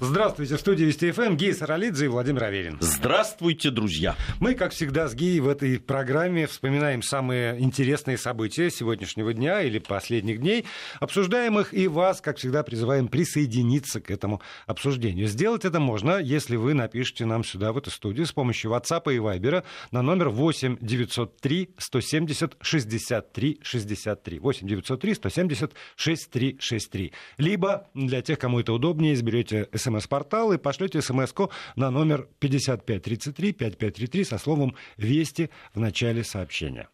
Здравствуйте, в студии Вести ФМ Гей Саралидзе и Владимир Аверин. Здравствуйте, друзья. Мы, как всегда, с Геей в этой программе вспоминаем самые интересные события сегодняшнего дня или последних дней, обсуждаем их и вас, как всегда, призываем присоединиться к этому обсуждению. Сделать это можно, если вы напишите нам сюда, в эту студию, с помощью WhatsApp и Viber на номер 8 903 170 63 63. 8 903 170 63 63. Либо, для тех, кому это удобнее, изберете смс смс-портал и пошлете смс на номер 5533 5533 со словом «Вести» в начале сообщения.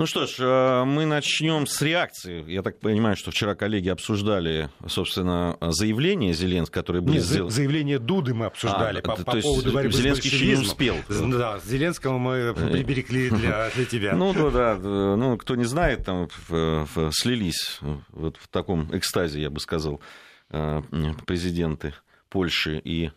Ну что ж, э, мы начнем с реакции. Я так понимаю, что вчера коллеги обсуждали, собственно, заявление Зеленского, которое было сделано. Заявление Дуды мы обсуждали а, по, по поводу борьбы Зеленский еще не успел. Да, Зеленского мы приберегли для, для тебя. Ну да, да. Ну, кто не знает, там слились вот в таком экстазе, я бы сказал, Э, президенты Польши и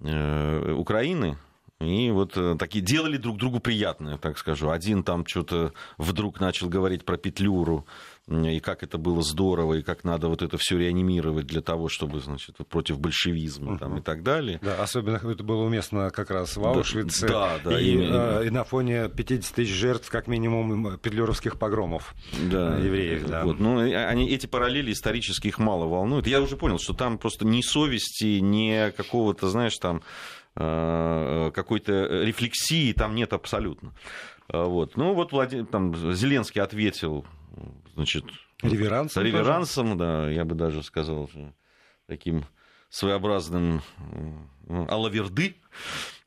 э, Украины, и вот э, такие делали друг другу приятное, так скажу. Один там что-то вдруг начал говорить про Петлюру, и как это было здорово, и как надо вот это все реанимировать для того, чтобы, значит, против большевизма там, и так далее. Да, особенно это было уместно как раз в Аушвице. Да, да, и, именно. и на фоне 50 тысяч жертв, как минимум, петлюровских погромов да, евреев. Да. Вот. Ну, они, эти параллели исторически их мало волнуют. Я уже понял, что там просто ни совести, ни какого-то, знаешь, там э, какой-то рефлексии там нет абсолютно. Вот. Ну, вот Владимир, там, Зеленский ответил значит, реверансом, реверансом да, я бы даже сказал, таким своеобразным алаверды,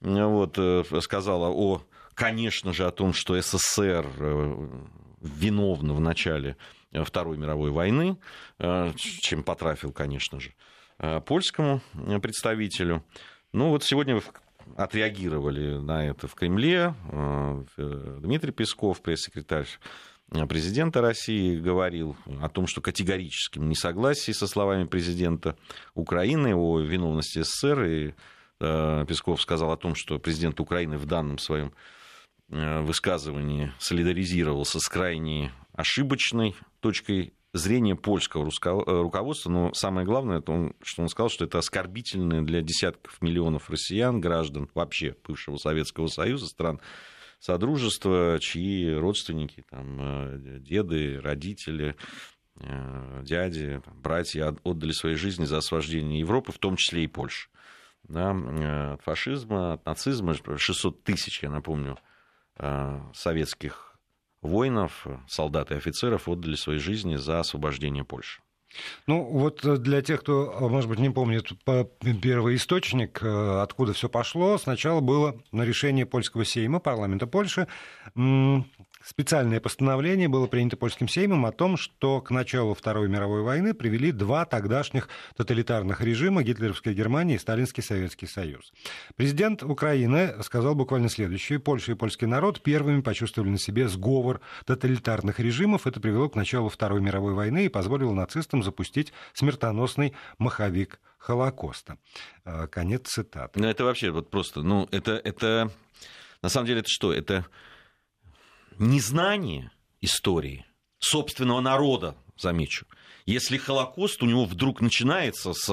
вот, э, сказала о, конечно же, о том, что СССР э, виновна в начале Второй мировой войны, э, чем потрафил, конечно же, польскому представителю. Ну вот сегодня отреагировали на это в Кремле. Дмитрий Песков, пресс-секретарь президента России говорил о том, что категорическим несогласии со словами президента Украины о виновности СССР. И э, Песков сказал о том, что президент Украины в данном своем э, высказывании солидаризировался с крайне ошибочной точкой зрения польского э, руководства, но самое главное, это что он сказал, что это оскорбительно для десятков миллионов россиян, граждан вообще бывшего Советского Союза, стран содружества, чьи родственники, там, э, деды, родители, э, дяди, братья отдали свои жизни за освобождение Европы, в том числе и Польши. Да, э, от фашизма, от нацизма, 600 тысяч, я напомню, советских воинов, солдат и офицеров отдали свои жизни за освобождение Польши. Ну, вот э, для тех, кто, э, может быть, не помнит первый источник, э, откуда все пошло, сначала было на решение польского сейма, парламента Польши, специальное постановление было принято польским сеймом о том, что к началу Второй мировой войны привели два тогдашних тоталитарных режима, гитлеровская Германия и Сталинский Советский Союз. Президент Украины сказал буквально следующее. Польша и польский народ первыми почувствовали на себе сговор тоталитарных режимов. Это привело к началу Второй мировой войны и позволило нацистам запустить смертоносный маховик Холокоста. А, конец цитаты. Ну, это вообще вот просто, ну, это, это, на самом деле, это что? Это незнание истории собственного народа, замечу, если Холокост у него вдруг начинается с,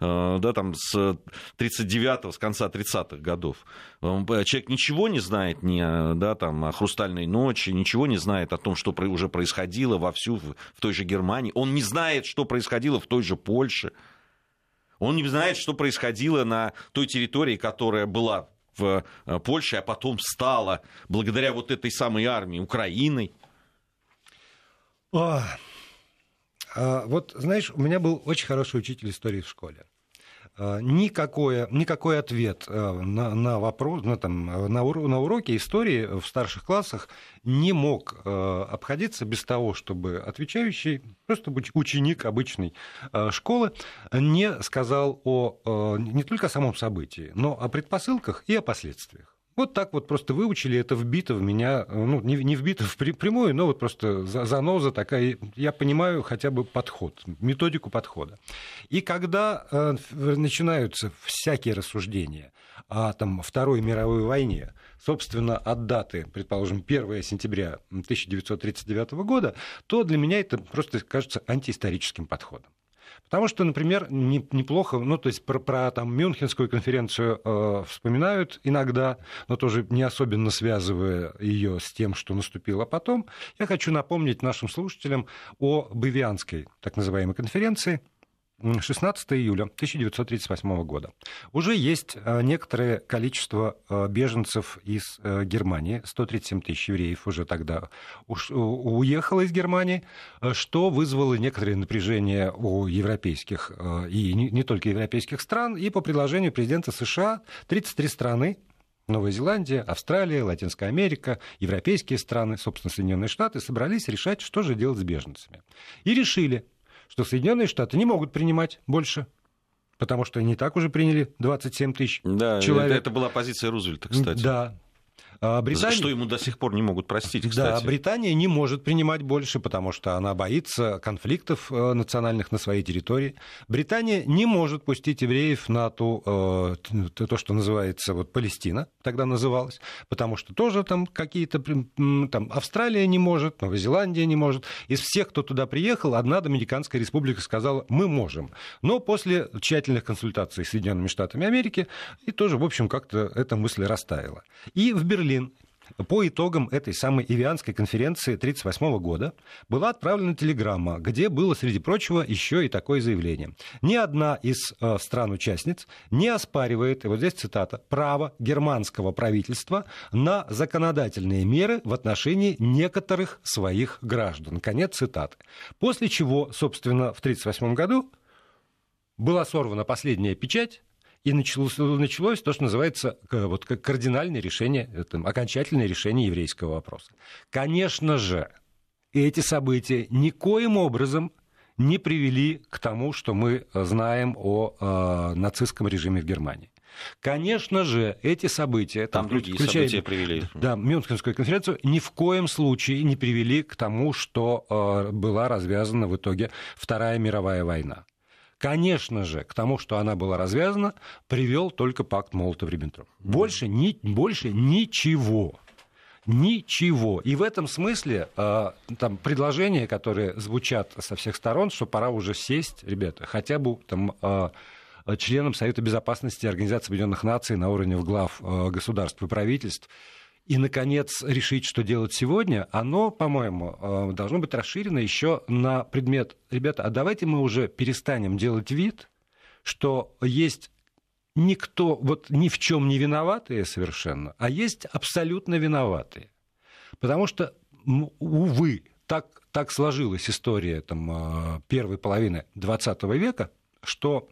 э, да, там, с 39-го, с конца 30-х годов, человек ничего не знает ни да, там, о «Хрустальной ночи», ничего не знает о том, что уже происходило вовсю в той же Германии, он не знает, что происходило в той же Польше, он не знает, что происходило на той территории, которая была в э, Польше, а потом стала, благодаря вот этой самой армии, Украиной. А, а, вот, знаешь, у меня был очень хороший учитель истории в школе. А, никакой, никакой ответ а, на, на вопрос, на, там, на, на уроке истории в старших классах не мог а, обходиться без того, чтобы отвечающий, просто ученик обычной школы, не сказал о, не только о самом событии, но о предпосылках и о последствиях. Вот так вот просто выучили, это вбито в меня, ну, не, не вбито в прямую, но вот просто заноза такая, я понимаю хотя бы подход, методику подхода. И когда э, начинаются всякие рассуждения о там, Второй мировой войне, собственно, от даты, предположим, 1 сентября 1939 года, то для меня это просто кажется антиисторическим подходом. Потому что, например, не, неплохо, ну, то есть про, про там, Мюнхенскую конференцию э, вспоминают иногда, но тоже не особенно связывая ее с тем, что наступило потом. Я хочу напомнить нашим слушателям о Бавианской, так называемой конференции, 16 июля 1938 года. Уже есть э, некоторое количество э, беженцев из э, Германии, 137 тысяч евреев уже тогда уехало из Германии, что вызвало некоторое напряжение у европейских и не только европейских стран. И по предложению президента США 33 страны Новая Зеландия, Австралия, Латинская Америка, европейские страны, собственно, Соединенные Штаты собрались решать, что же делать с беженцами. И решили, что Соединенные Штаты не могут принимать больше потому что они и так уже приняли 27 тысяч да, человек. Это, это была позиция Рузвельта, кстати. Да, Британия... Что ему до сих пор не могут простить, кстати. Да, Британия не может принимать больше, потому что она боится конфликтов э, национальных на своей территории. Британия не может пустить евреев на ту, э, то, что называется вот, Палестина, тогда называлась, потому что тоже там какие-то... Там, Австралия не может, Новая Зеландия не может. Из всех, кто туда приехал, одна Доминиканская республика сказала, мы можем. Но после тщательных консультаций с Соединенными Штатами Америки, и тоже, в общем, как-то эта мысль растаяла. И в Берлине Берлин по итогам этой самой Ивианской конференции 1938 года была отправлена телеграмма, где было, среди прочего, еще и такое заявление. Ни одна из э, стран-участниц не оспаривает, и вот здесь цитата, право германского правительства на законодательные меры в отношении некоторых своих граждан. Конец цитаты. После чего, собственно, в 1938 году была сорвана последняя печать и началось, началось то, что называется вот, как кардинальное решение, это, окончательное решение еврейского вопроса. Конечно же, эти события никоим образом не привели к тому, что мы знаем о э, нацистском режиме в Германии. Конечно же, эти события, там, там другие включая, события привели. Да, Мюнхенскую конференцию ни в коем случае не привели к тому, что э, была развязана в итоге Вторая мировая война. Конечно же, к тому, что она была развязана, привел только пакт Молотов-Риббентроп. Больше, ни, больше ничего. Ничего. И в этом смысле э, там предложения, которые звучат со всех сторон, что пора уже сесть, ребята, хотя бы там э, членам Совета Безопасности Организации Объединенных Наций на уровне глав э, государств и правительств, и, наконец, решить, что делать сегодня, оно, по-моему, э, должно быть расширено еще на предмет, ребята, а давайте мы уже перестанем делать вид, что есть никто, вот ни в чем не виноватые совершенно, а есть абсолютно виноватые. Потому что, увы, так, так сложилась история там, э, первой половины XX века, что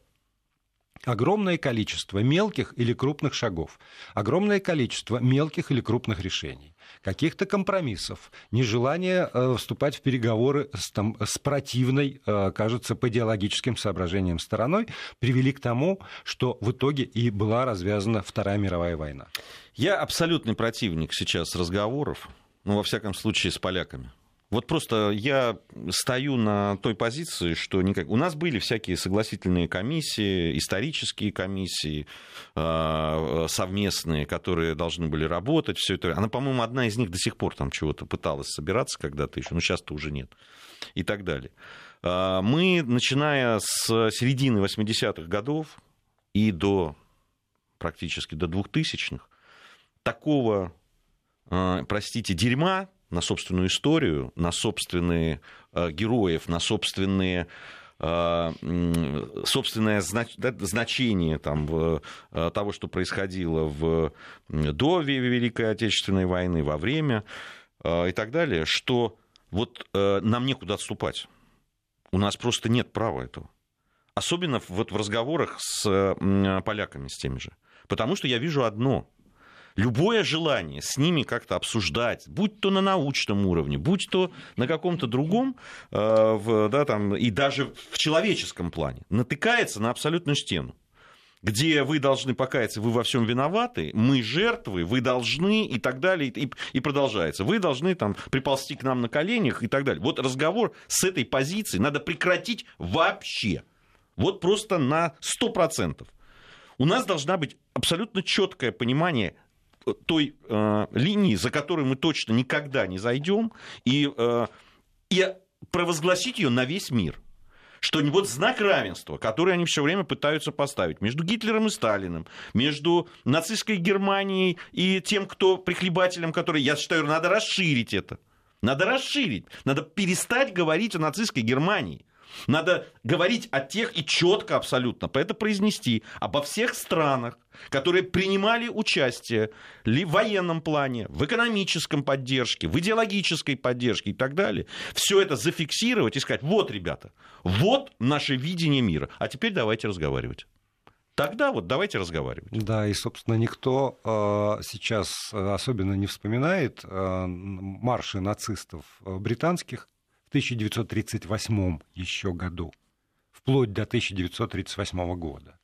огромное количество мелких или крупных шагов, огромное количество мелких или крупных решений, каких-то компромиссов, нежелание э, вступать в переговоры с, там, с противной, э, кажется, по идеологическим соображениям стороной, привели к тому, что в итоге и была развязана Вторая мировая война. Я абсолютный противник сейчас разговоров, ну, во всяком случае, с поляками. Вот просто я стою на той позиции, что никак... у нас были всякие согласительные комиссии, исторические комиссии э, совместные, которые должны были работать. Все это. Она, по-моему, одна из них до сих пор там чего-то пыталась собираться когда-то еще, но сейчас-то уже нет. И так далее. Э, мы, начиная с середины 80-х годов и до практически до 2000-х, такого, э, простите, дерьма на собственную историю, на собственные э, героев, на собственные э, собственное значение там, э, того, что происходило в, до Великой Отечественной войны, во время и так далее, что вот нам некуда отступать. У нас просто нет права этого. Особенно вот в разговорах с поляками, с теми же. Потому что я вижу одно – любое желание с ними как-то обсуждать, будь то на научном уровне, будь то на каком-то другом, э, да, там, и даже в человеческом плане, натыкается на абсолютную стену где вы должны покаяться, вы во всем виноваты, мы жертвы, вы должны и так далее, и, и продолжается. Вы должны там приползти к нам на коленях и так далее. Вот разговор с этой позиции надо прекратить вообще. Вот просто на 100%. У нас должна быть абсолютно четкое понимание той э, линии, за которую мы точно никогда не зайдем, и, э, и провозгласить ее на весь мир что вот знак равенства, который они все время пытаются поставить между Гитлером и Сталиным, между нацистской Германией и тем, кто прихлебателем, который, я считаю, надо расширить это. Надо расширить. Надо перестать говорить о нацистской Германии. Надо говорить о тех и четко абсолютно, это произнести, обо всех странах, которые принимали участие ли в военном плане, в экономическом поддержке, в идеологической поддержке и так далее. Все это зафиксировать и сказать, вот, ребята, вот наше видение мира. А теперь давайте разговаривать. Тогда вот давайте разговаривать. Да, и, собственно, никто э, сейчас особенно не вспоминает э, марши нацистов э, британских, в 1938 еще году, вплоть до 1938 года.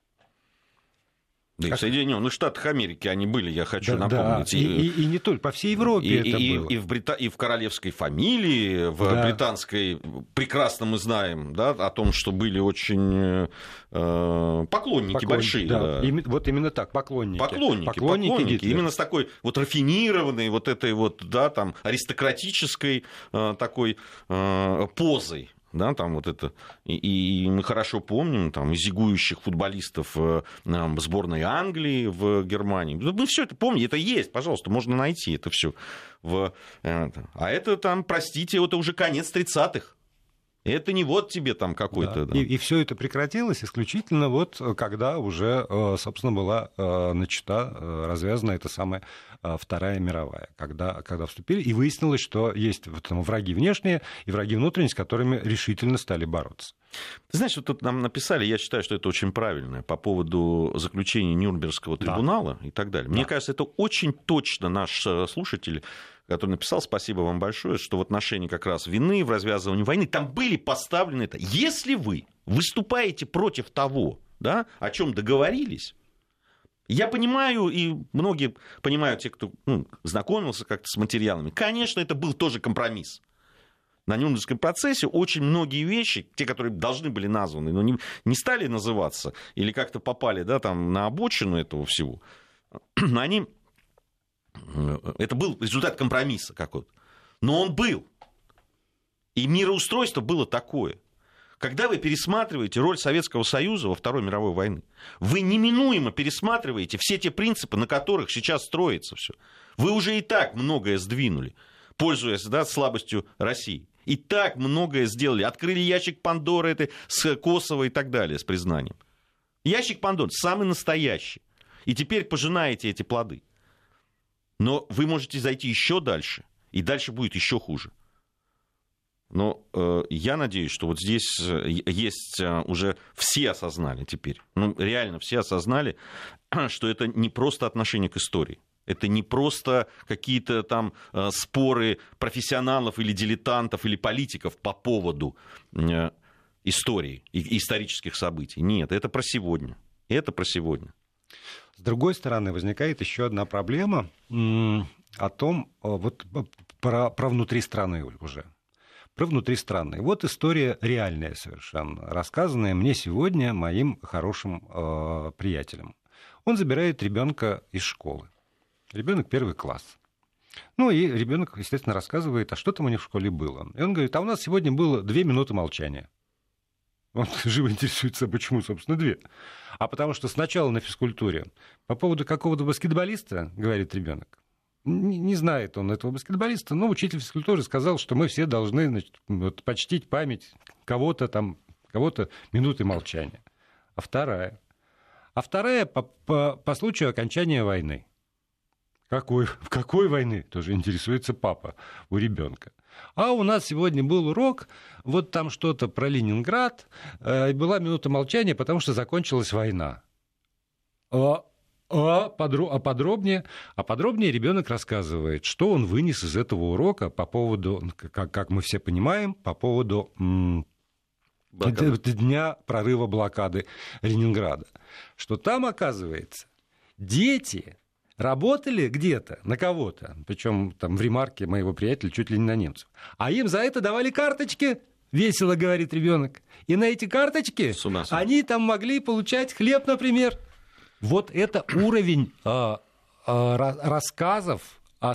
Да как... и в Соединенных Штатах Америки они были, я хочу да, напомнить. Да. И, и, и не только, по всей Европе и, это и, было. И в, Брита... и в королевской фамилии, в да. британской, прекрасно мы знаем да, о том, что были очень э, поклонники Поклон... большие. Да. Да. И, вот именно так, поклонники. Поклонники, поклонники, поклонники именно с такой вот рафинированной, вот этой вот, да, там, аристократической э, такой э, позой да, там вот это, и, и мы хорошо помним, там, зигующих футболистов э, сборной Англии в Германии, мы все это помним, это есть, пожалуйста, можно найти это все. В, э, а это там, простите, это уже конец 30-х. Это не вот тебе там какой-то... Да. Да. И, и все это прекратилось исключительно вот когда уже, э, собственно, была э, начата, э, развязана эта самая Вторая мировая, когда, когда вступили, и выяснилось, что есть там, враги внешние и враги внутренние, с которыми решительно стали бороться. Ты знаешь, вот тут нам написали, я считаю, что это очень правильно, по поводу заключения Нюрнбергского трибунала да. и так далее. Мне да. кажется, это очень точно наш слушатель который написал, спасибо вам большое, что в отношении как раз вины в развязывании войны там были поставлены это. Если вы выступаете против того, да, о чем договорились, я понимаю, и многие понимают, те, кто ну, знакомился как-то с материалами, конечно, это был тоже компромисс. На Нюрнбергском процессе очень многие вещи, те, которые должны были названы, но не, не стали называться или как-то попали да, там, на обочину этого всего, они это был результат компромисса какой-то. Но он был. И мироустройство было такое. Когда вы пересматриваете роль Советского Союза во Второй мировой войне, вы неминуемо пересматриваете все те принципы, на которых сейчас строится все. Вы уже и так многое сдвинули, пользуясь да, слабостью России. И так многое сделали. Открыли ящик Пандоры это с Косово и так далее, с признанием. Ящик Пандоры самый настоящий. И теперь пожинаете эти плоды. Но вы можете зайти еще дальше, и дальше будет еще хуже. Но э, я надеюсь, что вот здесь э, есть э, уже все осознали теперь, ну реально все осознали, что это не просто отношение к истории. Это не просто какие-то там э, споры профессионалов или дилетантов или политиков по поводу э, истории и исторических событий. Нет, это про сегодня. Это про сегодня. С другой стороны, возникает еще одна проблема о том, вот про, про внутри страны уже. Про внутри страны. Вот история реальная совершенно, рассказанная мне сегодня моим хорошим э, приятелем. Он забирает ребенка из школы. Ребенок первый класс. Ну и ребенок, естественно, рассказывает, а что там у них в школе было. И он говорит, а у нас сегодня было две минуты молчания. Он живо интересуется, почему, собственно, две. А потому что сначала на физкультуре по поводу какого-то баскетболиста, говорит ребенок, не, знает он этого баскетболиста, но учитель физкультуры сказал, что мы все должны значит, вот, почтить память кого-то там, кого-то минуты молчания. А вторая? А вторая по, по, по случаю окончания войны. Какой, в какой войны? Тоже интересуется папа у ребенка. А у нас сегодня был урок, вот там что-то про Ленинград, э, была минута молчания, потому что закончилась война. А, а, подро, а подробнее, а подробнее ребенок рассказывает, что он вынес из этого урока по поводу, как, как мы все понимаем, по поводу Блокада. дня прорыва блокады Ленинграда. Что там, оказывается, дети работали где-то на кого-то, причем там в ремарке моего приятеля чуть ли не на немцев, а им за это давали карточки, весело говорит ребенок. И на эти карточки они там могли получать хлеб, например. Вот это уровень э, э, рассказов о,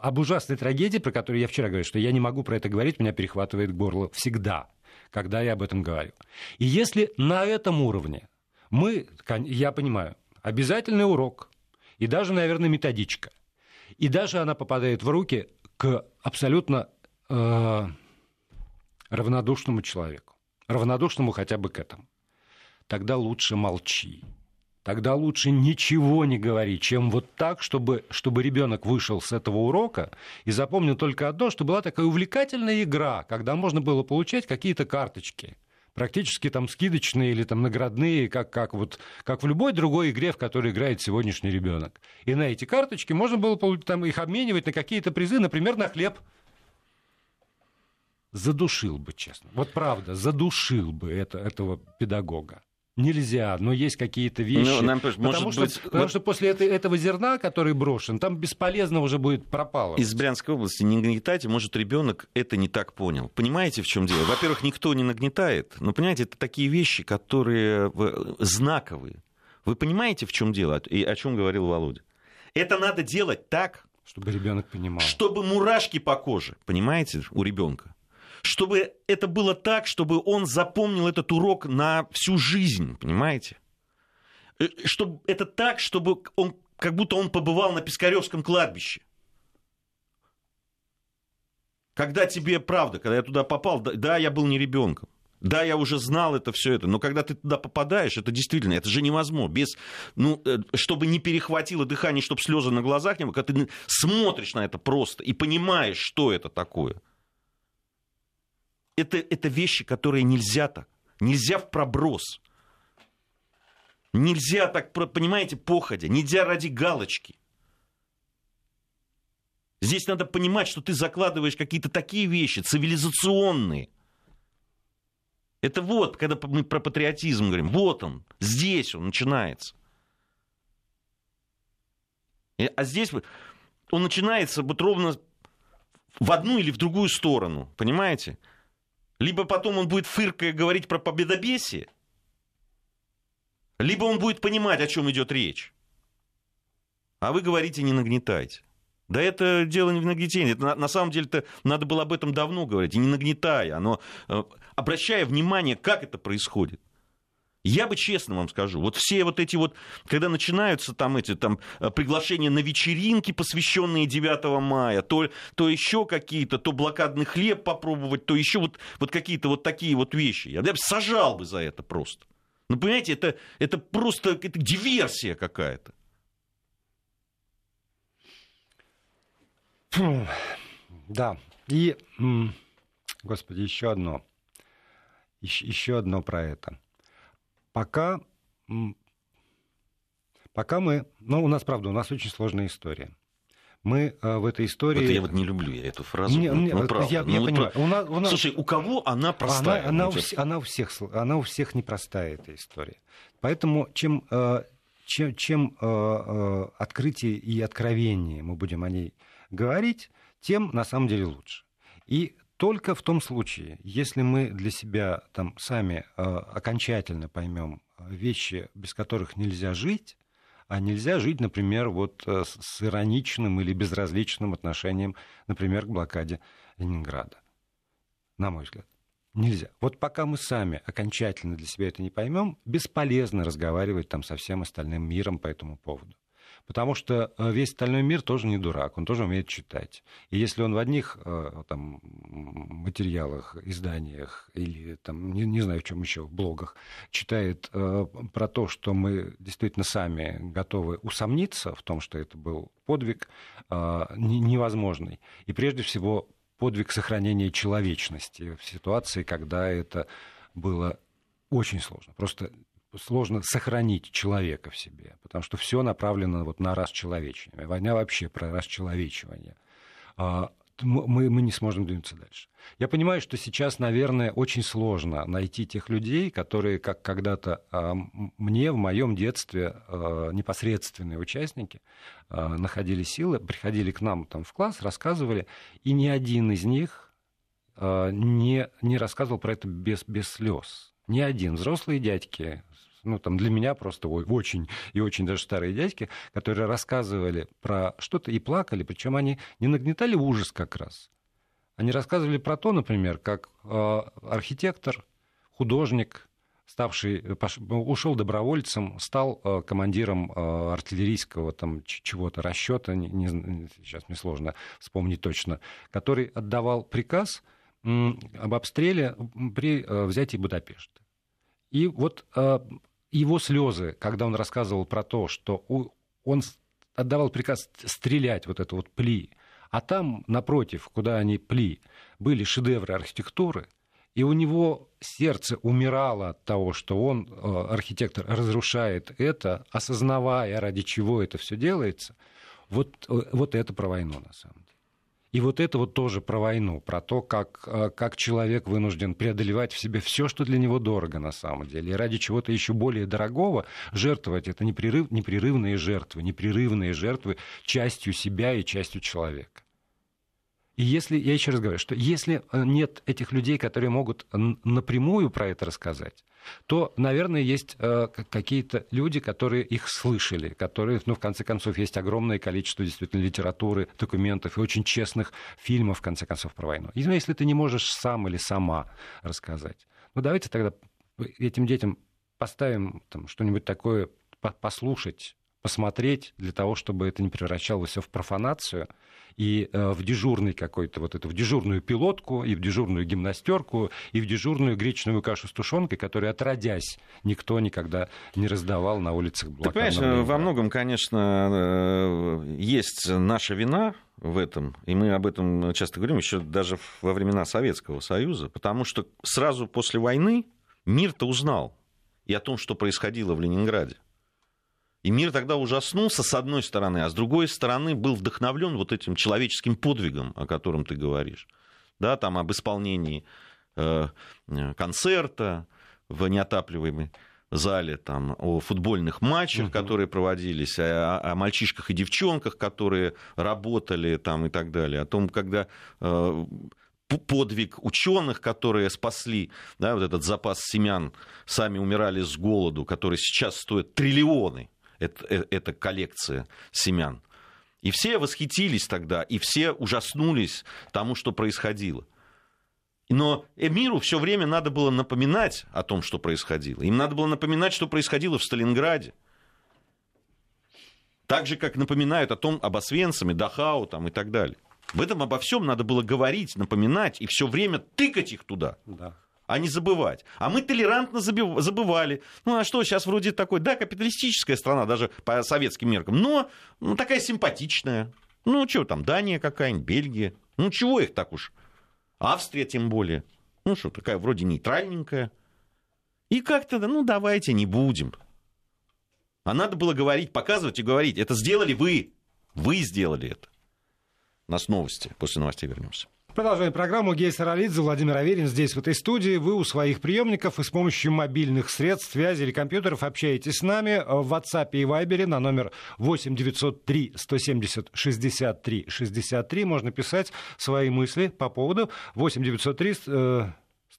об ужасной трагедии, про которую я вчера говорил, что я не могу про это говорить, меня перехватывает горло всегда когда я об этом говорю. И если на этом уровне мы, я понимаю, обязательный урок, и даже, наверное, методичка, и даже она попадает в руки к абсолютно э, равнодушному человеку, равнодушному хотя бы к этому, тогда лучше молчи. Тогда лучше ничего не говори, чем вот так, чтобы, чтобы ребенок вышел с этого урока и запомнил только одно, что была такая увлекательная игра, когда можно было получать какие-то карточки практически там скидочные или там наградные, как, как, вот, как в любой другой игре, в которой играет сегодняшний ребенок. И на эти карточки можно было там, их обменивать на какие-то призы, например, на хлеб. Задушил бы, честно. Вот правда, задушил бы это, этого педагога нельзя, но есть какие-то вещи. Ну, нам, потому, может что, быть, потому вот... что после этой, этого зерна, который брошен, там бесполезно уже будет пропало. Из Брянской области не нагнетайте, может, ребенок это не так понял. Понимаете, в чем дело? Во-первых, никто не нагнетает, но, понимаете, это такие вещи, которые знаковые. Вы понимаете, в чем дело, и о чем говорил Володя? Это надо делать так, чтобы ребенок понимал. Чтобы мурашки по коже, понимаете, у ребенка чтобы это было так, чтобы он запомнил этот урок на всю жизнь, понимаете? Э, чтобы это так, чтобы он, как будто он побывал на Пискаревском кладбище. Когда тебе, правда, когда я туда попал, да, я был не ребенком. Да, я уже знал это все это, но когда ты туда попадаешь, это действительно, это же невозможно. Без, ну, э, чтобы не перехватило дыхание, чтобы слезы на глазах не было, когда ты смотришь на это просто и понимаешь, что это такое – это, это вещи, которые нельзя так. Нельзя в проброс. Нельзя так, понимаете, походя. Нельзя ради галочки. Здесь надо понимать, что ты закладываешь какие-то такие вещи, цивилизационные. Это вот, когда мы про патриотизм говорим, вот он, здесь он начинается. А здесь он начинается вот ровно в одну или в другую сторону, понимаете? Либо потом он будет фыркая говорить про победобесие, либо он будет понимать, о чем идет речь. А вы говорите, не нагнетайте. Да это дело не в нагнетении. Это на, на самом деле-то надо было об этом давно говорить, и не нагнетая, но э, обращая внимание, как это происходит. Я бы честно вам скажу, вот все вот эти вот, когда начинаются там эти там э, приглашения на вечеринки, посвященные 9 мая, то, то еще какие-то, то блокадный хлеб попробовать, то еще вот, вот какие-то вот такие вот вещи. Я бы сажал бы за это просто. Ну, понимаете, это, это просто это диверсия какая-то. Да. И, господи, еще одно. Еще, еще одно про это пока, пока мы... Ну, у нас, правда, у нас очень сложная история. Мы э, в этой истории... Вот я вот не люблю я эту фразу. Не, не, ну, правда. Я, ну, я вот понимаю. У нас, у нас... Слушай, у кого она простая? Она, она, у, она, у всех, она у всех непростая, эта история. Поэтому чем, э, чем, чем э, открытие и откровение мы будем о ней говорить, тем на самом деле лучше. И только в том случае, если мы для себя там сами э, окончательно поймем э, вещи, без которых нельзя жить, а нельзя жить, например, вот э, с ироничным или безразличным отношением, например, к блокаде Ленинграда. На мой взгляд. Нельзя. Вот пока мы сами окончательно для себя это не поймем, бесполезно разговаривать там со всем остальным миром по этому поводу. Потому что э, весь остальной мир тоже не дурак, он тоже умеет читать. И если он в одних э, там, материалах, изданиях или там, не, не знаю, в чем еще, в блогах, читает э, про то, что мы действительно сами готовы усомниться в том, что это был подвиг невозможный. И прежде всего подвиг сохранения человечности в ситуации, когда это было очень сложно. Просто сложно сохранить человека в себе, потому что все направлено вот на расчеловечивание. Война вообще про расчеловечивание. А, мы, мы не сможем двинуться дальше. Я понимаю, что сейчас, наверное, очень сложно найти тех людей, которые, как когда-то а, мне в моем детстве а, непосредственные участники находили силы, приходили к нам там в класс, рассказывали, и ни один из них не, не рассказывал про это без, без слез. Ни один. Взрослые дядьки, ну, там, для меня просто очень и очень даже старые дядьки, которые рассказывали про что-то и плакали, причем они не нагнетали ужас как раз, Они рассказывали про то, например, как э, архитектор, художник, ставший, э, ушел добровольцем, стал э, командиром э, артиллерийского там чего-то расчета, не, не, сейчас мне сложно вспомнить точно, который отдавал приказ об обстреле при взятии Будапешта. И вот его слезы, когда он рассказывал про то, что он отдавал приказ стрелять вот это вот пли, а там, напротив, куда они пли, были шедевры архитектуры – и у него сердце умирало от того, что он, э, архитектор, разрушает это, осознавая, ради чего это все делается. Вот, э, вот это про войну, на самом деле. И вот это вот тоже про войну, про то, как, э, как человек вынужден преодолевать в себе все, что для него дорого на самом деле. И ради чего-то еще более дорогого жертвовать это непрерыв, непрерывные жертвы, непрерывные жертвы частью себя и частью человека. И если, я еще раз говорю, что если э, нет этих людей, которые могут напрямую про это рассказать, то, наверное, есть э, какие-то люди, которые их слышали, которые, ну, в конце концов, есть огромное количество действительно литературы, документов и очень честных фильмов, в конце концов, про войну. И если ты не можешь сам или сама рассказать, ну, давайте тогда этим детям поставим там, что-нибудь такое послушать, посмотреть для того, чтобы это не превращалось все в профанацию и э, в дежурный какой-то вот эту в дежурную пилотку и в дежурную гимнастерку и в дежурную гречневую кашу с тушенкой, которую отродясь никто никогда не раздавал на улицах Ты понимаешь, во многом, конечно, э, есть наша вина в этом, и мы об этом часто говорим еще даже во времена Советского Союза, потому что сразу после войны мир-то узнал и о том, что происходило в Ленинграде. И мир тогда ужаснулся, с одной стороны, а с другой стороны был вдохновлен вот этим человеческим подвигом, о котором ты говоришь. Да, там об исполнении э, концерта в неотапливаемой зале, там, о футбольных матчах, угу. которые проводились, о, о мальчишках и девчонках, которые работали там, и так далее, о том, когда э, подвиг ученых, которые спасли да, вот этот запас семян, сами умирали с голоду, который сейчас стоит триллионы это, э, коллекция семян. И все восхитились тогда, и все ужаснулись тому, что происходило. Но миру все время надо было напоминать о том, что происходило. Им надо было напоминать, что происходило в Сталинграде. Так же, как напоминают о том, об Освенциме, Дахау там, и так далее. В этом обо всем надо было говорить, напоминать и все время тыкать их туда. Да а не забывать. А мы толерантно забывали. Ну, а что, сейчас вроде такой, да, капиталистическая страна, даже по советским меркам, но ну, такая симпатичная. Ну, что там, Дания какая-нибудь, Бельгия. Ну, чего их так уж? Австрия тем более. Ну, что, такая вроде нейтральненькая. И как-то, ну, давайте не будем. А надо было говорить, показывать и говорить. Это сделали вы. Вы сделали это. У нас новости. После новостей вернемся. Продолжаем программу. Гей Саралидзе, Владимир Аверин здесь, в этой студии. Вы у своих приемников и с помощью мобильных средств связи или компьютеров общаетесь с нами в WhatsApp и Viber на номер 8 903 170 63 63. Можно писать свои мысли по поводу 8 903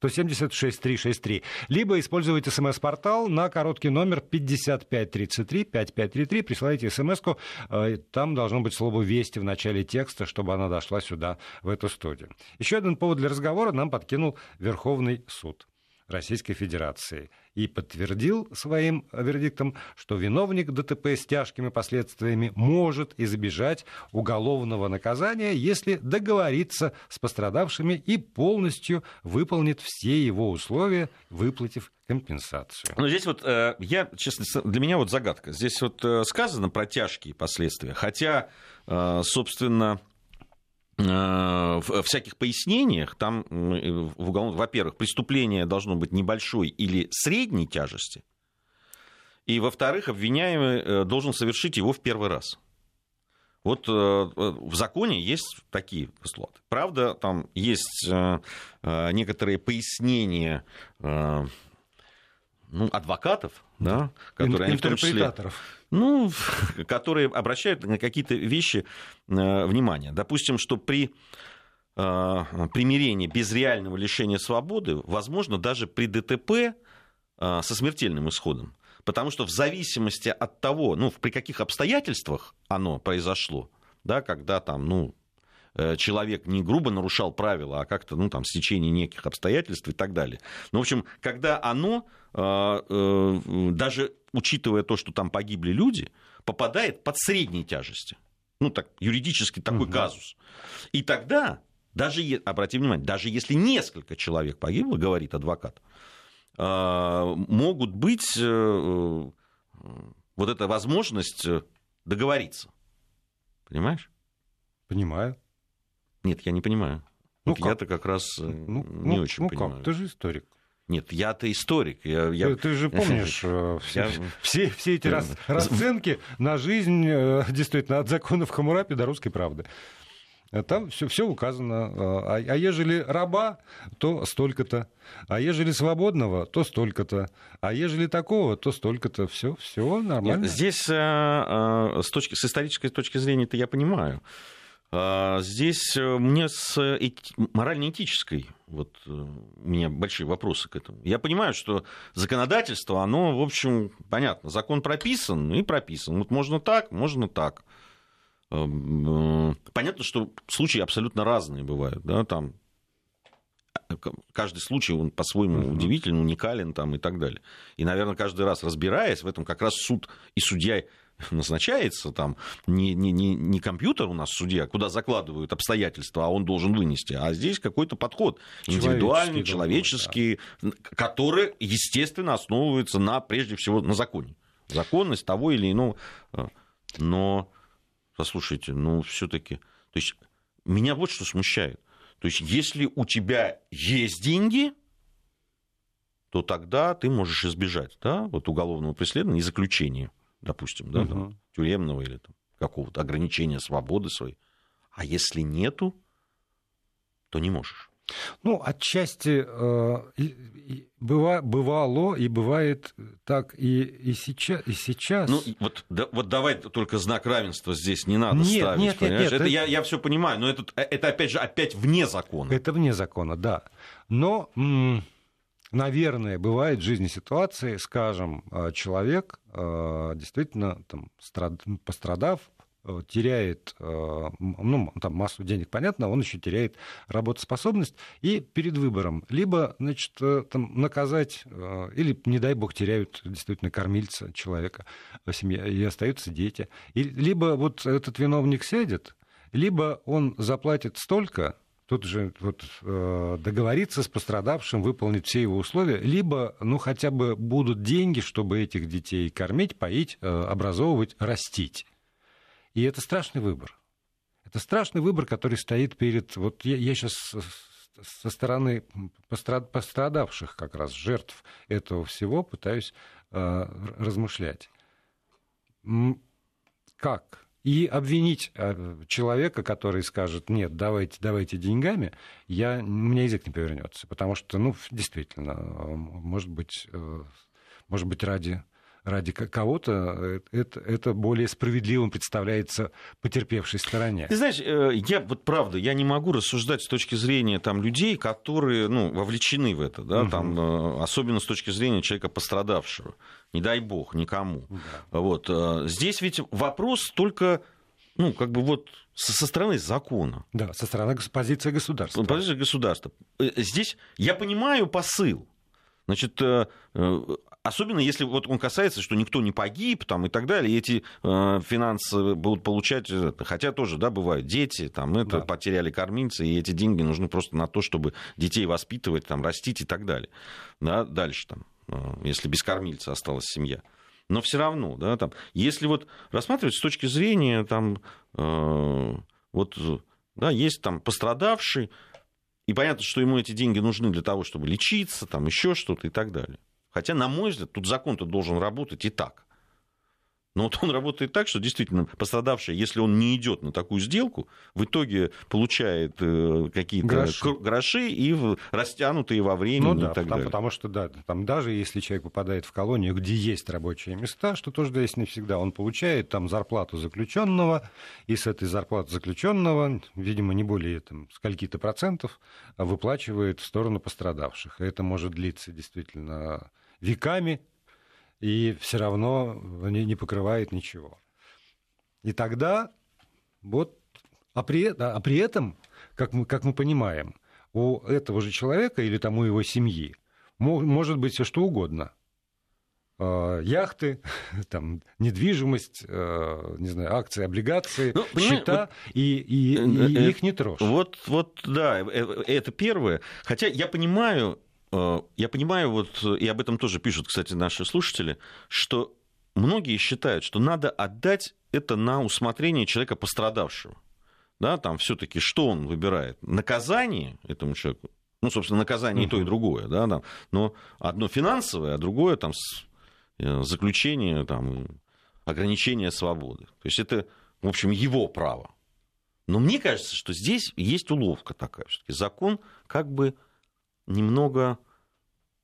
170 6363. Либо используйте смс-портал на короткий номер 5533, 5533, присылайте смс-ку, э, там должно быть слово «Вести» в начале текста, чтобы она дошла сюда, в эту студию. Еще один повод для разговора нам подкинул Верховный суд. Российской Федерации и подтвердил своим вердиктом, что виновник ДТП с тяжкими последствиями может избежать уголовного наказания, если договорится с пострадавшими и полностью выполнит все его условия, выплатив компенсацию. Но здесь вот э, я, честно, для меня вот загадка. Здесь вот э, сказано про тяжкие последствия, хотя, э, собственно, всяких пояснениях, там, в уголовном, во-первых, преступление должно быть небольшой или средней тяжести, и, во-вторых, обвиняемый э, должен совершить его в первый раз. Вот э, в законе есть такие постулаты. Правда, там есть некоторые пояснения ну, адвокатов, да, которые интерпретаторов. ну, которые обращают на какие-то вещи э, внимание. Допустим, что при э, примирении без реального лишения свободы, возможно, даже при ДТП э, со смертельным исходом. Потому что в зависимости от того, ну, при каких обстоятельствах оно произошло, да, когда там, ну, человек не грубо нарушал правила, а как-то, ну, там, с течение неких обстоятельств и так далее. Ну, в общем, когда оно, даже учитывая то, что там погибли люди, попадает под средней тяжести. Ну, так, юридически такой угу. казус. И тогда, даже, обратите внимание, даже если несколько человек погибло, говорит адвокат, могут быть вот эта возможность договориться. Понимаешь? Понимаю. Нет, я не понимаю. Ну, вот я-то как раз э, ну, не ну, очень ну понимаю. Как? Ты же историк. Нет, я-то историк. Я, я... Ты, ты же помнишь э, все, все, все эти рас, расценки на жизнь, э, действительно, от законов Хамурапи до русской правды. Там все, все указано. А, а ежели раба, то столько-то. А ежели свободного, то столько-то. А ежели такого, то столько-то. Все, все нормально. Нет, здесь с, точки, с исторической точки зрения это я понимаю. А, здесь э, мне с эти... морально-этической вот э, у меня большие вопросы к этому. Я понимаю, что законодательство, оно, в общем, понятно, закон прописан и прописан. Вот можно так, можно так. Эм, э, понятно, что случаи абсолютно разные бывают, да, там каждый случай, он по-своему uh-huh. удивителен, уникален там и так далее. И, наверное, каждый раз разбираясь в этом, как раз суд и судья назначается, там не, не, не, не компьютер у нас судья, куда закладывают обстоятельства, а он должен вынести, а здесь какой-то подход индивидуальный, человеческий, да. который, естественно, основывается на, прежде всего, на законе. Законность того или иного. Но, послушайте, ну, все-таки, то есть меня вот что смущает. То есть, если у тебя есть деньги, то тогда ты можешь избежать да, вот уголовного преследования и заключения допустим, да, угу. там, тюремного или там, какого-то ограничения свободы своей. А если нету, то не можешь. Ну, отчасти э, быва, бывало и бывает так и, и, сейчас, и сейчас. Ну, вот, да, вот давай только знак равенства здесь не надо нет, ставить. Нет, понимаешь? нет, нет, это, это... Я, я все понимаю, но это, это опять же опять вне закона. Это вне закона, да. Но м- наверное, бывает в жизни ситуации, скажем, э, человек э, действительно там, пострадав, э, теряет ну, там массу денег, понятно, он еще теряет работоспособность, и перед выбором либо значит, там, наказать, или, не дай бог, теряют действительно кормильца человека в семье, и остаются дети. И, либо вот этот виновник сядет, либо он заплатит столько, тут же вот, э, договориться с пострадавшим, выполнить все его условия, либо, ну, хотя бы будут деньги, чтобы этих детей кормить, поить, э, образовывать, растить. И это страшный выбор. Это страшный выбор, который стоит перед... Вот я, я сейчас со стороны пострадавших как раз, жертв этого всего пытаюсь э, размышлять. Как и обвинить э, человека, который скажет, нет, давайте, давайте деньгами, я, у меня язык не повернется. Потому что, ну, действительно, может быть, э, может быть ради ради кого-то это, это более справедливым представляется потерпевшей стороне. Ты знаешь, я вот правда, я не могу рассуждать с точки зрения там, людей, которые ну, вовлечены в это, да, угу. там, особенно с точки зрения человека пострадавшего не дай бог, никому. Да. Вот. Э, здесь ведь вопрос только, ну, как бы вот со стороны закона. Да, со стороны позиции государства. Позиция государства. Э, здесь я понимаю посыл. Значит, э, особенно если вот он касается, что никто не погиб там, и так далее, и эти финансы будут получать, хотя тоже, да, бывают дети, там, это да. потеряли кормильца, и эти деньги нужны просто на то, чтобы детей воспитывать, там, растить и так далее. Да, дальше там Э, если без кормильца осталась семья. Но все равно, да, там, если вот рассматривать с точки зрения, там, э, вот, да, есть там пострадавший, и понятно, что ему эти деньги нужны для того, чтобы лечиться, там, еще что-то и так далее. Хотя, на мой взгляд, тут закон-то должен работать и так. Но вот он работает так, что действительно пострадавший, если он не идет на такую сделку, в итоге получает э, какие-то гроши. гроши и растянутые во времени ну, да, и так потому, далее. Потому что да, там даже если человек попадает в колонию, где есть рабочие места, что тоже есть не всегда, он получает там зарплату заключенного, и с этой зарплаты заключенного, видимо, не более там, скольки-то процентов выплачивает в сторону пострадавших. И это может длиться действительно веками, и все равно не, не покрывает ничего. И тогда вот А при, а при этом, как мы, как мы понимаем, у этого же человека или там у его семьи может быть все что угодно. А, яхты, там, недвижимость, а, не знаю, акции, облигации, ну, счета, вот, и, и, э, и э, их не трожь. Вот, вот, да, э, это первое. Хотя я понимаю, я понимаю, вот, и об этом тоже пишут, кстати, наши слушатели, что многие считают, что надо отдать это на усмотрение человека пострадавшего. Да, там все-таки что он выбирает? Наказание этому человеку? Ну, собственно, наказание uh-huh. и то, и другое, да, там, но одно финансовое, а другое там Э, заключение, там, ограничение свободы. То есть это, в общем, его право. Но мне кажется, что здесь есть уловка такая. Все-таки закон как бы немного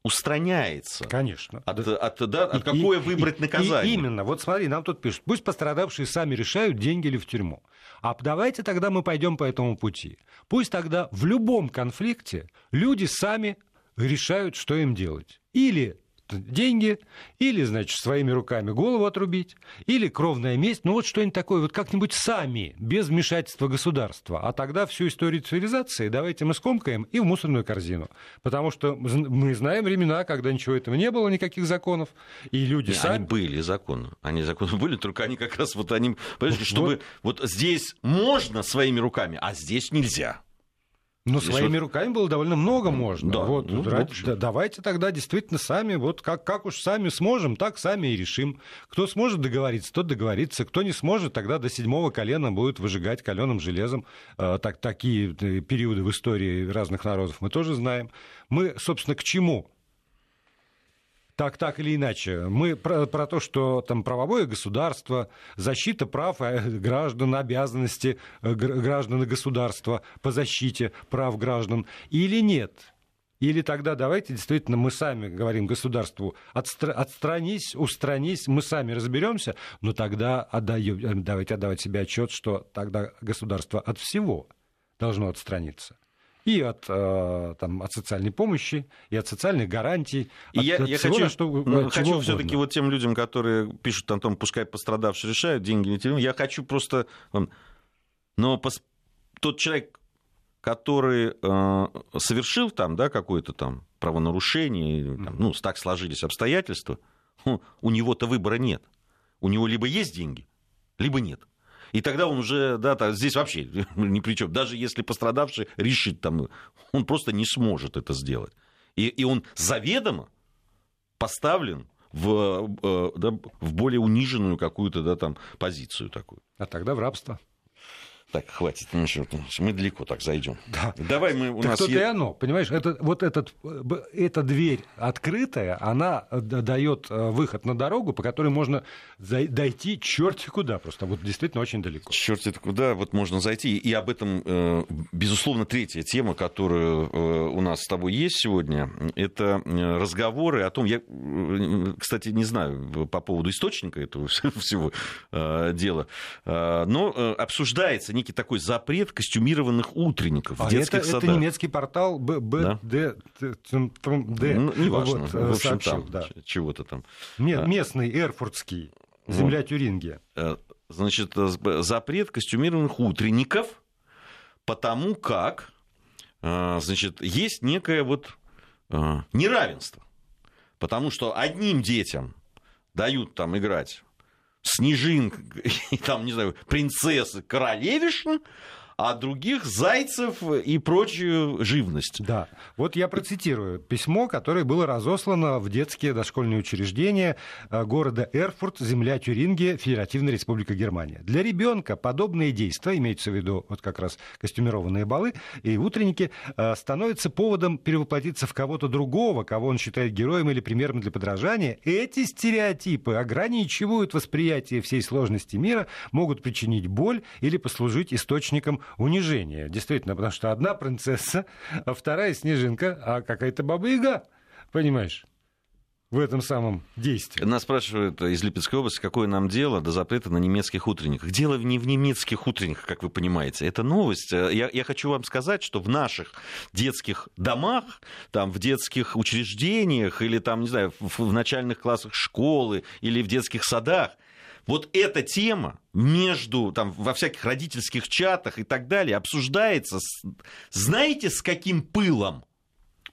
устраняется. Конечно. От, от, да, от какое и, выбрать наказание. И, именно. Вот смотри, нам тут пишут, пусть пострадавшие сами решают, деньги ли в тюрьму. А давайте тогда мы пойдем по этому пути. Пусть тогда в любом конфликте люди сами решают, что им делать. Или деньги, или, значит, своими руками голову отрубить, или кровная месть, ну вот что-нибудь такое, вот как-нибудь сами, без вмешательства государства. А тогда всю историю цивилизации давайте мы скомкаем и в мусорную корзину. Потому что мы знаем времена, когда ничего этого не было, никаких законов, и люди Нет, сами... Они были законы, они законы были, только они как раз вот они... Понимаете, чтобы вот здесь можно своими руками, а здесь нельзя. Ну, своими вот... руками было довольно много можно. Да, вот, ну, ради... да, давайте тогда действительно сами, вот как, как уж сами сможем, так сами и решим. Кто сможет договориться, тот договорится. Кто не сможет, тогда до седьмого колена будет выжигать каленым железом. Э, так, такие э, периоды в истории разных народов мы тоже знаем. Мы, собственно, к чему так, так или иначе. Мы про, про то, что там правовое государство, защита прав э, граждан, обязанности э, граждан и государства по защите прав граждан или нет. Или тогда давайте действительно мы сами говорим государству, отстра- отстранись, устранись, мы сами разберемся, но тогда отдаем, давайте отдавать себе отчет, что тогда государство от всего должно отстраниться и от, э, там, от социальной помощи, и от социальных гарантий. И от, я, от я всего, хочу, что, ну, хочу все-таки вот тем людям, которые пишут о том, пускай пострадавшие решают, деньги не теряют, я хочу просто... Но пос... тот человек, который э, совершил там, да, какое-то там правонарушение, там, ну, так сложились обстоятельства, у него-то выбора нет. У него либо есть деньги, либо нет. И тогда он уже, да, здесь вообще ни при чем. Даже если пострадавший решит, там, он просто не сможет это сделать. И, и он заведомо поставлен в, э, да, в более униженную какую-то да, там, позицию такую. А тогда в рабство. Так, хватит, мы далеко так зайдем. Да. Давай мы у так нас... То е... и оно, понимаешь, это, вот этот, эта дверь открытая, она дает э, выход на дорогу, по которой можно дойти черти куда просто, вот действительно очень далеко. Черти куда, вот можно зайти, и об этом, э, безусловно, третья тема, которая э, у нас с тобой есть сегодня, это разговоры о том, я, кстати, не знаю по поводу источника этого всего дела, но обсуждается некий такой запрет костюмированных утренников а в детских это, садах. Это немецкий портал БД. Да? Ну, неважно, вот, в общем, сообщил, там, да. чего-то там. Нет, а. местный, эрфуртский, земля вот. Тюрингия. Э, значит, э, запрет костюмированных утренников, потому как, э, значит, есть некое вот неравенство. Потому что одним детям дают там играть снежинка, и там, не знаю, принцессы, королевишна, а других зайцев и прочую живность. Да. Вот я процитирую письмо, которое было разослано в детские дошкольные учреждения э, города Эрфурт, земля Тюрингия, Федеративная Республика Германия. Для ребенка подобные действия, имеется в виду вот как раз костюмированные балы и утренники, э, становятся поводом перевоплотиться в кого-то другого, кого он считает героем или примером для подражания. Эти стереотипы ограничивают восприятие всей сложности мира, могут причинить боль или послужить источником унижение. Действительно, потому что одна принцесса, а вторая снежинка, а какая-то баба-яга. Понимаешь? в этом самом действии. Нас спрашивают из Липецкой области, какое нам дело до запрета на немецких утренниках. Дело не в немецких утренниках, как вы понимаете. Это новость. Я, я хочу вам сказать, что в наших детских домах, там, в детских учреждениях или там, не знаю, в, в начальных классах школы или в детских садах Вот эта тема между, там, во всяких родительских чатах и так далее обсуждается, с, знаете, с каким пылом?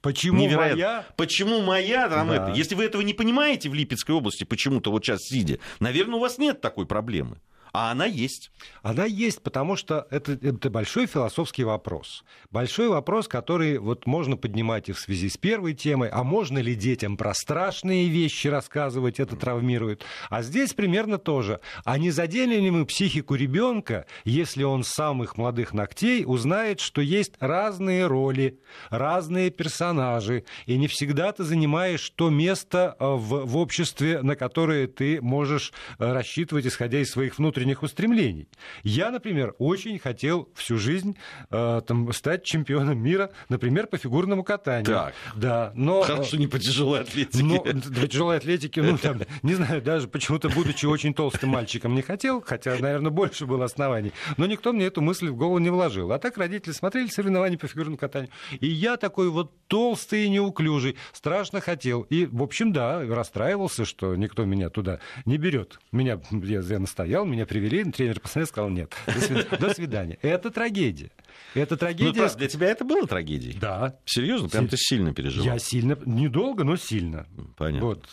Почему Невероятно. моя? Почему моя? Там Да. это. Если вы этого не понимаете в Липецкой области почему-то вот сейчас сидя, наверное, у вас нет такой проблемы. А она есть. Она есть, потому что это, это большой философский вопрос. Большой вопрос, который вот можно поднимать и в связи с первой темой, а можно ли детям про страшные вещи рассказывать, это травмирует. А здесь примерно тоже. А не задели ли мы психику ребенка, если он с самых молодых ногтей узнает, что есть разные роли, разные персонажи, и не всегда ты занимаешь то место э, в, в обществе, на которое ты можешь э, рассчитывать, исходя из своих внутренних устремлений. Я, например, очень хотел всю жизнь э, там, стать чемпионом мира, например, по фигурному катанию. Так. Да, но... э, Хорошо, не по тяжелой атлетике. ну, в тяжелой атлетике, ну, там, не знаю, даже почему-то, будучи очень толстым мальчиком, не хотел, хотя, наверное, больше было оснований. Но никто мне эту мысль в голову не вложил. А так родители смотрели соревнования по фигурному катанию. И я такой вот толстый и неуклюжий, страшно хотел. И, в общем, да, расстраивался, что никто меня туда не берет. Меня, я, я настоял, меня привели, тренер посмотрел, сказал, нет, до свид- до свидания. Это трагедия. Это Ну, трагедия. так, для тебя это было трагедией? Да. Серьезно? Прям ты сильно переживал? Я сильно, недолго, но сильно. Понятно. Вот.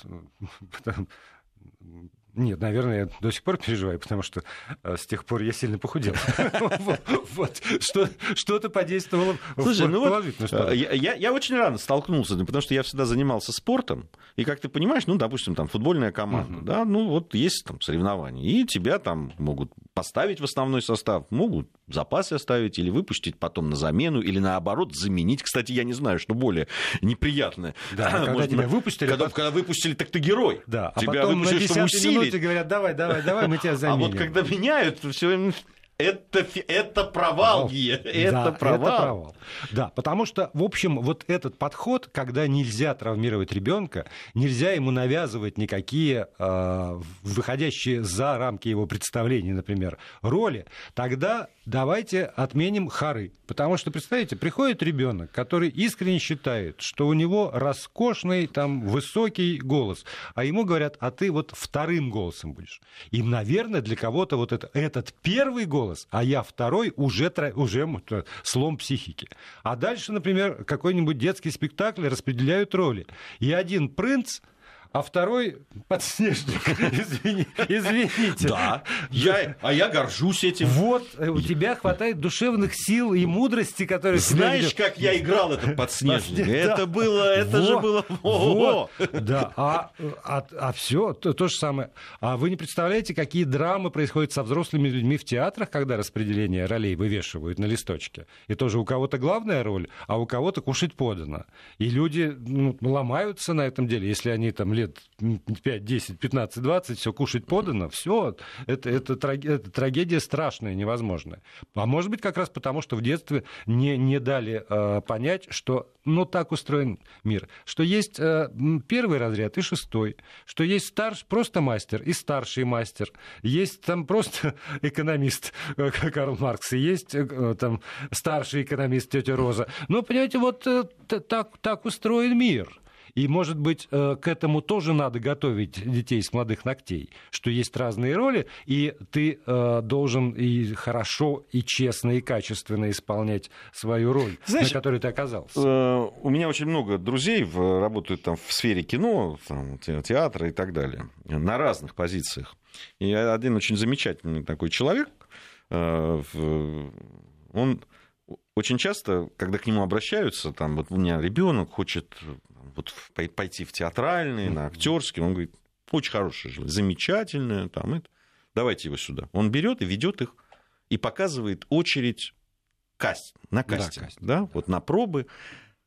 Нет, наверное, я до сих пор переживаю, потому что э, с тех пор я сильно похудел. Что-то подействовало Слушай, ну вот, э, я, очень рано столкнулся, ну, потому что я всегда занимался спортом, и, как ты понимаешь, ну, допустим, там футбольная команда, да, ну, вот есть там соревнования, и тебя там могут поставить в основной состав, могут в запасе оставить или выпустить потом на замену, или наоборот заменить. Кстати, я не знаю, что более неприятное. Да, когда тебя выпустили, Когда, пот- когда выпустили, так ты герой. Да, а тебя выпустили, чтобы 10 усилить. говорят, давай, давай, давай, мы тебя А заменим. вот когда меняют, все это, это провал, Гия, это Да, провал. это провал. Да, потому что, в общем, вот этот подход, когда нельзя травмировать ребенка, нельзя ему навязывать никакие э, выходящие за рамки его представлений, например, роли, тогда давайте отменим хары. Потому что, представьте, приходит ребенок, который искренне считает, что у него роскошный, там, высокий голос, а ему говорят, а ты вот вторым голосом будешь. И, наверное, для кого-то вот это, этот первый голос, а я второй, уже, уже слом психики. А дальше, например, какой-нибудь детский спектакль распределяют роли. И один принц, а второй подснежник. Извини- Извините. Да, я, а я горжусь этим. Вот э, у тебя хватает душевных сил и мудрости, которые Знаешь, как я играл этот подснежник? Это было, это же было... вот. Да, а, а, все то, то же самое. А вы не представляете, какие драмы происходят со взрослыми людьми в театрах, когда распределение ролей вывешивают на листочке. И тоже у кого-то главная роль, а у кого-то кушать подано. И люди ну, ломаются на этом деле, если они там лет 5, 10, 15, 20, все кушать подано, все, это, это, это трагедия страшная, невозможная. А может быть, как раз потому, что в детстве не, не дали э, понять, что ну так устроен мир, что есть э, первый разряд и шестой, что есть старш, просто мастер и старший мастер, есть там просто экономист э, Карл Маркс, и есть э, э, там старший экономист тетя Роза. Ну, понимаете, вот э, так, так устроен мир. И, может быть, э, к этому тоже надо готовить детей с молодых ногтей, что есть разные роли, и ты э, должен и хорошо, и честно, и качественно исполнять свою роль, Знаешь, на которой ты оказался. Э, У меня очень много друзей работают там в сфере кино, там, те- театра и так далее, на разных позициях. И один очень замечательный такой человек, он очень часто, когда к нему обращаются, там, вот у меня ребенок хочет вот пойти в театральный, на актерский, он говорит, очень хорошее желание, замечательное, там, это. давайте его сюда. Он берет и ведет их и показывает очередь каст, на Да, кастинг, кастинг, да, да. вот на пробы,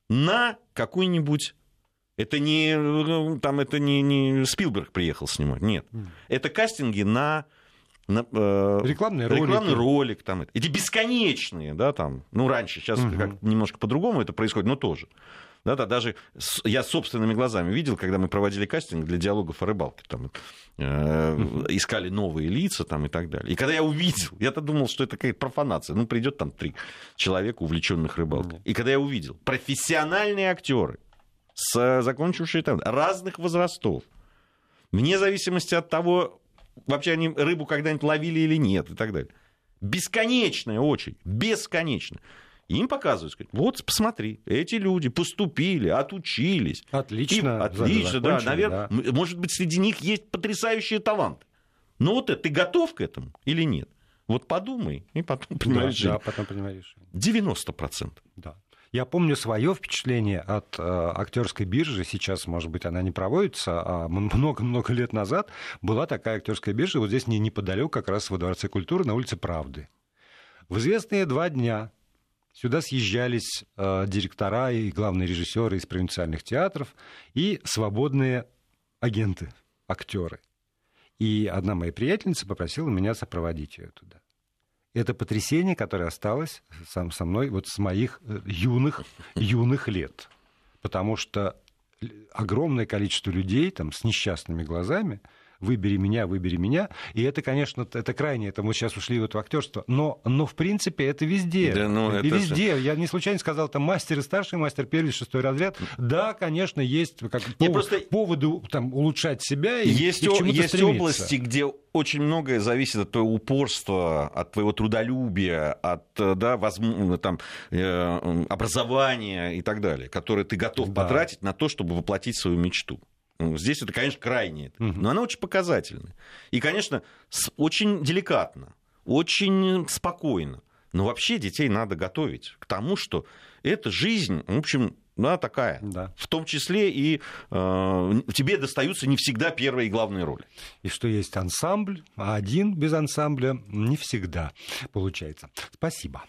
на какой-нибудь это не, там, это не, не Спилберг приехал снимать, нет. Это кастинги на, на, э, Рекламные ролики. рекламный ролик. Там, эти бесконечные, да, там, ну, раньше, сейчас Мгм. как немножко по-другому это происходит, но тоже. Да, да, даже с- я собственными глазами видел, когда мы проводили кастинг для диалогов о рыбалке, там, э, искали новые лица там, и так далее. И когда я увидел, я-то думал, что это какая-то профанация. Ну, придет там три человека, увлеченных рыбалкой. И когда я увидел профессиональные актеры, с, закончившие там разных возрастов, вне зависимости от того, вообще они рыбу когда-нибудь ловили или нет и так далее. Бесконечная очередь, бесконечная. Им показывают, сказать, вот посмотри, эти люди поступили, отучились. Отлично. И, отлично, да, наверное. Да. Может быть, среди них есть потрясающие таланты. Но вот это, ты готов к этому или нет? Вот подумай, и потом принимай да, решение. Да, потом принимай решение. 90%. Да. Я помню свое впечатление от э, актерской биржи. Сейчас, может быть, она не проводится, а много-много лет назад была такая актерская биржа. Вот здесь не неподалеку, как раз во Дворце культуры, на улице Правды. В известные два дня сюда съезжались э, директора и главные режиссеры из провинциальных театров и свободные агенты, актеры. И одна моя приятельница попросила меня сопроводить ее туда это потрясение, которое осталось сам со мной вот с моих э, юных, юных лет. Потому что огромное количество людей там, с несчастными глазами, выбери меня, выбери меня. И это, конечно, это крайне, это мы сейчас ушли вот в актерство, но, но в принципе это везде. Да, ну, и это везде. Же... Я не случайно сказал, там мастер и старший мастер, первый, шестой разряд. Да, конечно, есть как повод, просто... поводы там, улучшать себя и, есть, и к Есть стремиться. области, где очень многое зависит от твоего упорства, от твоего трудолюбия, от да, возможно, там, э, образования и так далее, которые ты готов да. потратить на то, чтобы воплотить свою мечту. Ну, здесь это, конечно, крайне, но она очень показательная. И, конечно, очень деликатно, очень спокойно. Но вообще детей надо готовить к тому, что эта жизнь, в общем, да, такая. Да. В том числе и э, тебе достаются не всегда первые и главные роли. И что есть ансамбль, а один без ансамбля не всегда получается. Спасибо.